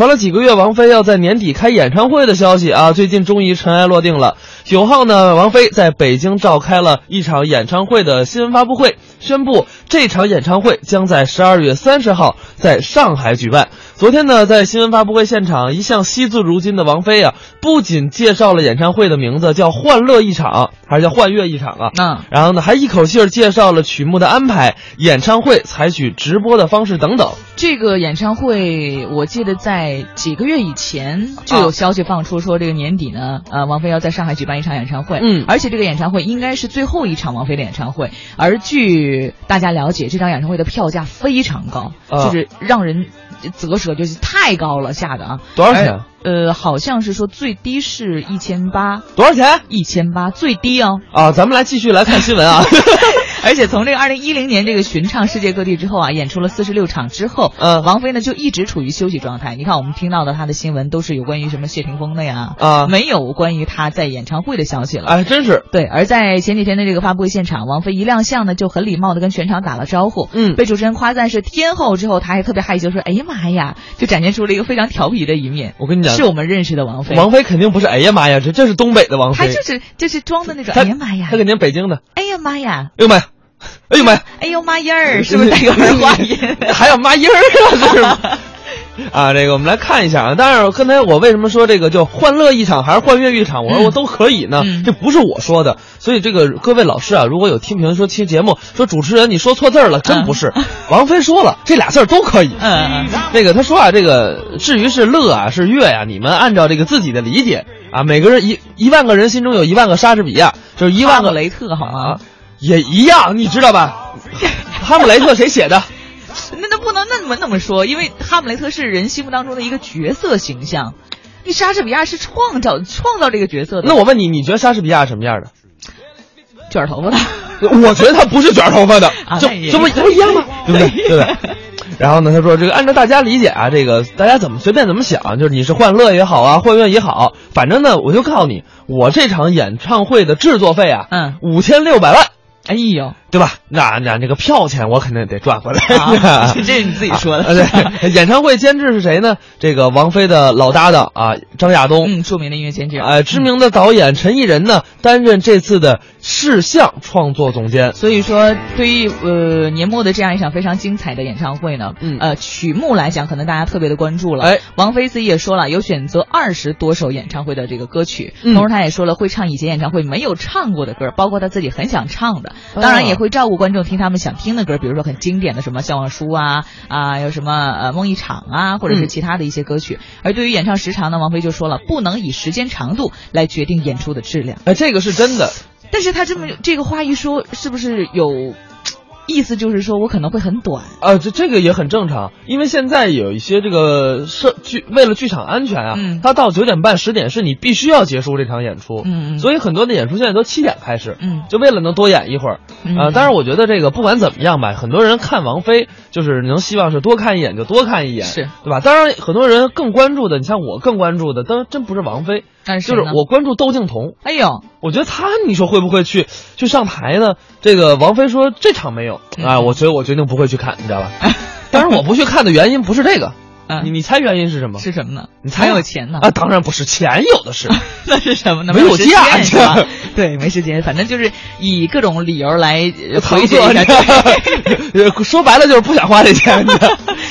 传了几个月王菲要在年底开演唱会的消息啊，最近终于尘埃落定了。九号呢，王菲在北京召开了一场演唱会的新闻发布会，宣布这场演唱会将在十二月三十号在上海举办。昨天呢，在新闻发布会现场，一向惜字如金的王菲啊，不仅介绍了演唱会的名字叫“欢乐一场”，还是叫“幻乐一场”啊？嗯，然后呢，还一口气儿介绍了曲目的安排、演唱会采取直播的方式等等。这个演唱会，我记得在几个月以前就有消息放出，说这个年底呢，呃，王菲要在上海举办一场演唱会。嗯而且这个演唱会应该是最后一场王菲的演唱会。而据大家了解，这场演唱会的票价非常高，啊就是让人啧舌，就是太高了，下的啊。多少钱？呃，好像是说最低是一千八，多少钱？一千八最低哦。啊，咱们来继续来看新闻啊。而且从这个二零一零年这个巡唱世界各地之后啊，演出了四十六场之后，呃王菲呢就一直处于休息状态。你看我们听到的她的新闻都是有关于什么谢霆锋的呀，啊没有关于她在演唱会的消息了。哎，真是，对，而在前几天的这个发布会现场，王菲一亮相呢，就很礼貌的跟全场打了招呼，嗯被主持人夸赞是天后之后，她还特别害羞说：“哎呀妈呀！”就展现出了一个非常调皮的一面。我跟你讲是我们认识的王菲，王菲肯定不是。哎呀妈呀，这这是东北的王菲，她就是就是装的那种。哎呀妈呀！她肯定北京的。哎呀妈呀！哎呦妈呀，哎呦妈呀，哎呦妈音儿，是不是带个儿化音？还有妈音儿啊，这是吗？啊，这个我们来看一下啊。当然，刚才我为什么说这个叫欢乐一场还是欢悦一场，我说我都可以呢，嗯这不是我说的。所以这个各位老师啊，如果有听评说听节目说主持人你说错字儿了，真不是。王菲说了，这俩字儿都可以。嗯嗯那个他说啊，这个至于是乐啊是乐呀、你们按照这个自己的理解啊，每个人一一万个人心中有一万个莎士比亚，就是一万个雷特好吗啊？，也一样，你知道吧？哈姆雷特谁写的？那那不能那么那么说，因为哈姆雷特是人心目当中的一个角色形象，那莎士比亚是创造创造这个角色的。那我问你，你觉得莎士比亚什么样的？卷头发的，我觉得他不是卷头发的，这这不这不一样吗？对不对？对不对？然后呢，他说这个按照大家理解啊，这个大家怎么随便怎么想，就是你是欢乐也好啊，欢乐也好，反正呢，我就告诉你，我这场演唱会的制作费啊，嗯，五千六百万，哎呦，对吧？那那那个票钱我肯定得赚回来。啊这是你自己说的啊对，演唱会监制是谁呢？这个王菲的老搭档啊，张亚东。嗯，著名的音乐监制，呃，知名的导演陈艺人呢，担任这次的视像创作总监。所以说，对于呃年末的这样一场非常精彩的演唱会呢，嗯呃曲目来讲，可能大家特别的关注了。哎，王菲自己也说了，有选择二十多首演唱会的这个歌曲，嗯同时她也说了会唱以前演唱会没有唱过的歌，包括她自己很想唱的，啊当然也会照顾观众听他们想听的歌，比如说很经典的什么《笑忘书》啊啊，有什么呃梦一场啊，或者是嗯其他的一些歌曲。而对于演唱时长呢，王菲就说了，不能以时间长度来决定演出的质量。哎，这个是真的。但是他这么这个话一说，是不是有意思？就是说我可能会很短。啊，这这个也很正常，因为现在有一些这个社剧为了剧场安全啊，嗯。它到九点半十点是你必须要结束这场演出，嗯嗯。所以很多的演出现在都七点开始，嗯。就为了能多演一会儿，嗯。啊，当然我觉得这个不管怎么样吧，很多人看王菲就是能希望是多看一眼就多看一眼，是。对吧？当然很多人更关注的，你像我更关注的，当然真不是王菲，但是就是我关注窦靖童，哎呦，我觉得他，你说会不会去去上台呢？这个王菲说这场没有嗯啊，我觉得我决定不会去看，你知道吧？但是我不去看的原因不是这个，嗯你你猜原因是什么？是什么呢？你猜有钱呢啊？当然不是，钱有的是。那是什么呢？没有价值？对，没时间，反正就是以各种理由来回绝一下。说白了就是不想花这钱。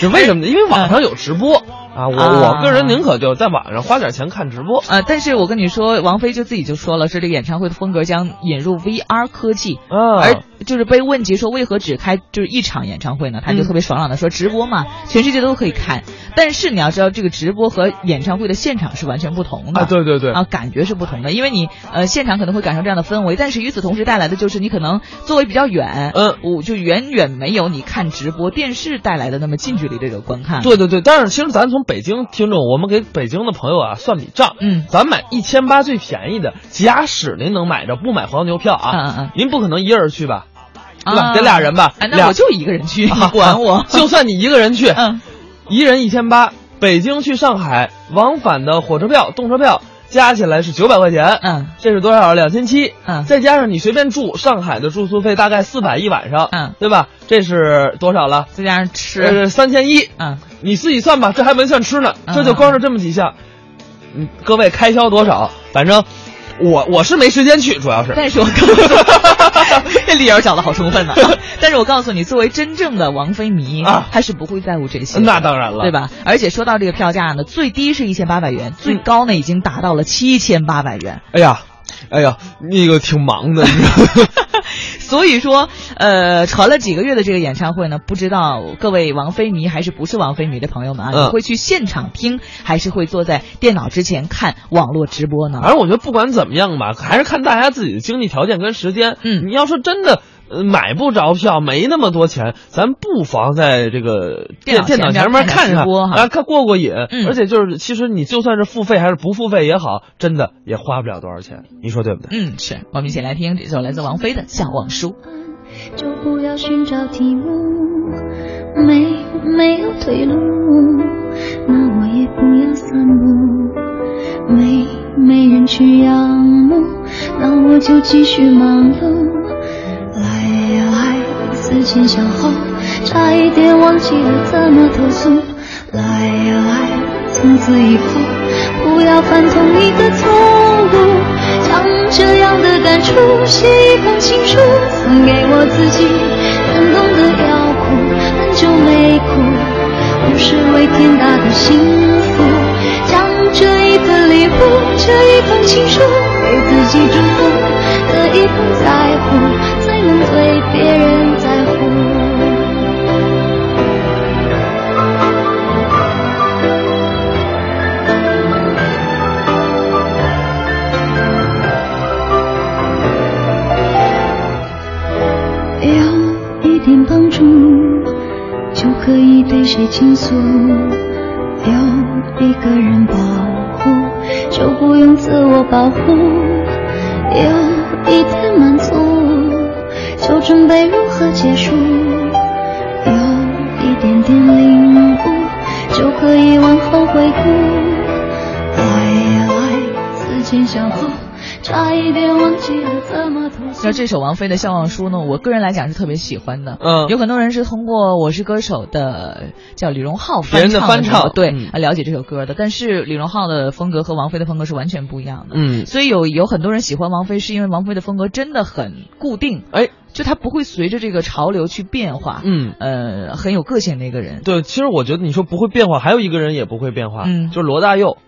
是为什么呢？因为网上有直播啊，我啊。我个人宁可就在网上花点钱看直播。啊，但是我跟你说，王菲就自己就说了，说这个演唱会的风格将引入 VR 科技，啊。而就是被问及说为何只开就是一场演唱会呢？他就嗯。特别爽朗的说，直播嘛，全世界都可以看。但是你要知道，这个直播和演唱会的现场是完全不同的。啊，对对对，啊，感觉是不同的，因为你呃现场可能会感受这样的氛围，但是与此同时带来的就是你可能座位比较远，嗯。我就远远没有你看直播电视带来的那么近距离这个观看。，对对对，但是其实咱从北京听众，我们给北京的朋友啊算笔账，嗯。咱买一千八最便宜的，假使您能买着，不买黄牛票啊，嗯嗯。您不可能一人去吧，对吧？啊得俩人吧，哎，那我就一个人去，你 啊管我？就算你一个人去，嗯，一人一千八，北京去上海往返的火车票、动车票加起来是九百块钱，嗯，这是多少？两千七，嗯再加上你随便住，上海的住宿费大概四百一晚上，嗯，对吧？这是多少了？再加上吃，呃，三千一，嗯，你自己算吧，这还没算吃呢，嗯这就光是这么几项，嗯，各位开销多少？反正我我是没时间去，主要是。但是我告诉你，这理由找的好充分呢。但是我告诉你，作为真正的王菲迷啊他是不会在乎这些，那当然了，对？吧？而且说到这个票价呢，最低是一千八百元，嗯最高呢已经达到了七千八百元。哎呀，哎呀，那个挺忙的，你知道 所以说，呃，传了几个月的这个演唱会呢，不知道各位王菲迷还是不是王菲迷的朋友们啊，嗯你会去现场听，还是会坐在电脑之前看网络直播呢？反正我觉得不管怎么样吧，还是看大家自己的经济条件跟时间。嗯你要说真的。呃，买不着票，没那么多钱，咱不妨在这个电电脑前前面面看看啊，看过过瘾。嗯而且就是，其实你就算是付费还是不付费也好，真的也花不了多少钱，你说对不对？嗯，是我们一起来听这首来自王菲的《笑忘书》。就不要寻找题目，没没有退路，那我也不要散步，没没人去仰慕，那我就继续忙碌。来呀来，思前想后，差一点忘记了怎么投诉。来呀来，从此以后不要犯同一个错误。将这样的感触写一封送给我自己。感动的要哭，很久没哭，不是为天大的幸福。将这一份礼物，这一封情书，给自己祝福的一份在乎，才能对别人倾诉；有一个人保护，就不用自我保护；有一点满足，就准备如何结束；有一点点领悟，就可以往后回顾。来呀来，思前想后，差一点忘记了怎么投诉那。这首王菲的《笑忘书》呢，我个人来讲是特别喜欢的。嗯有很多人是通过《我是歌手》的叫李荣浩别人的翻翻唱的对、了解这首歌的。但是李荣浩的风格和王菲的风格是完全不一样的。嗯，所以有有很多人喜欢王菲，是因为王菲的风格真的很固定，哎，就她不会随着这个潮流去变化。嗯。呃，很有个性的一个人。对，其实我觉得你说不会变化，还有一个人也不会变化，嗯就是罗大佑。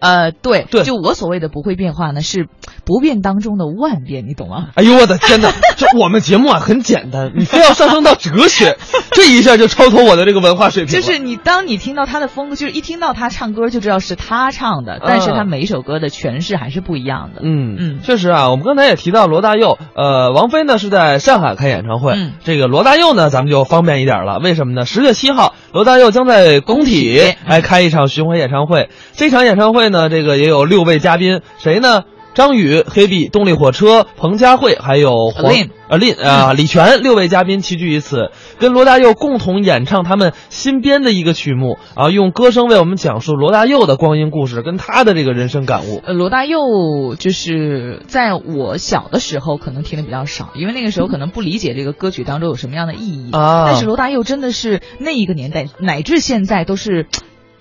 呃，对对就我所谓的不会变化呢，是不变当中的万变，你懂吗？哎呦我的天哪！这我们节目啊很简单，你非要上升到哲学，这一下就超脱我的这个文化水平了。就是你，当你听到他的风格，就是一听到他唱歌就知道是他唱的，但是他每一首歌的诠释还是不一样的。嗯嗯确实啊，我们刚才也提到罗大佑，呃，王菲呢是在上海开演唱会，嗯这个罗大佑呢咱们就方便一点了，为什么呢？十月七号，罗大佑将在工体工体来开一场巡回演唱会，这场演唱会呢，这个也有六位嘉宾，谁呢？张宇、黑碧、动力火车、彭佳慧，还有黄 Lin 呃 Lin 啊、李泉六位嘉宾齐聚于此，跟罗大佑共同演唱他们新编的一个曲目啊，用歌声为我们讲述罗大佑的光阴故事跟他的这个人生感悟。呃，罗大佑就是在我小的时候可能听的比较少，因为那个时候可能不理解这个歌曲当中有什么样的意义。啊。但是罗大佑真的是那一个年代，乃至现在都是，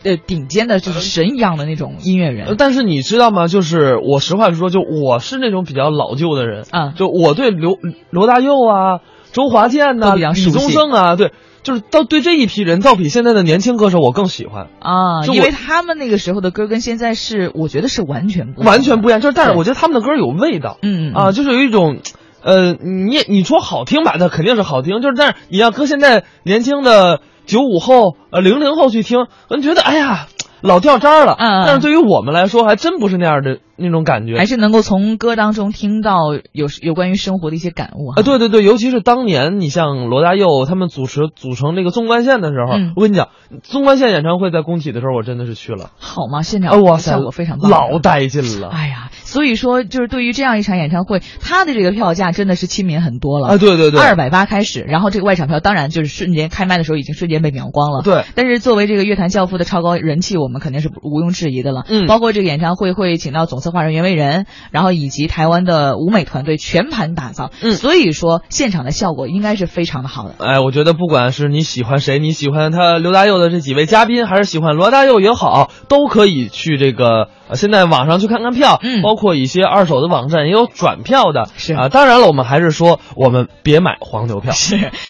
呃，顶尖的，就是神一样的那种音乐呃人。但是你知道吗？就是我实话实说，就我是那种比较老旧的人啊就我对刘罗大佑啊、周华健呐、都比较李宗盛啊，对，就是到对这一批人，倒比现在的年轻歌手我更喜欢，啊，因为他们那个时候的歌跟现在是，我觉得是完全不完全不一样。就是但是我觉得他们的歌有味道，嗯嗯啊，就是有一种。呃，你也你说好听吧，它肯定是好听，就是但是你要搁现在年轻的九五后、呃零零后去听，可能觉得哎呀老掉渣儿了。但是对于我们来说，还真不是那样的那种感觉。还是能够从歌当中听到有有关于生活的一些感悟。啊，对对对，尤其是当年你像罗大佑他们主持组成那个纵贯线的时候，嗯我跟你讲，纵贯线演唱会在工体的时候，我真的是去了，好吗？现啊，场哇塞，效果非常棒，老带劲了。哎呀，所以说就是对于这样一场演唱会，他的这个票价真的是亲民很多了啊，对对对，二百八开始，然后这个外场票当然就是瞬间开麦的时候已经瞬间被秒光了。对，但是作为这个乐坛教父的超高人气，我们肯定是毋庸置疑的了。嗯包括这个演唱会会请到总策划人袁惟仁，然后以及台湾的舞美团队全盘打造。嗯所以说现场的效果应该是非常的好的。哎，我觉得不管是你喜欢谁，你喜欢他刘大佑的这几位嘉宾，还是喜欢罗大佑也好，都可以去这个呃现在网上去看看票，嗯包括一些二手的网站也有转票的，是啊、当然了，我们还是说我们别买黄牛票。是。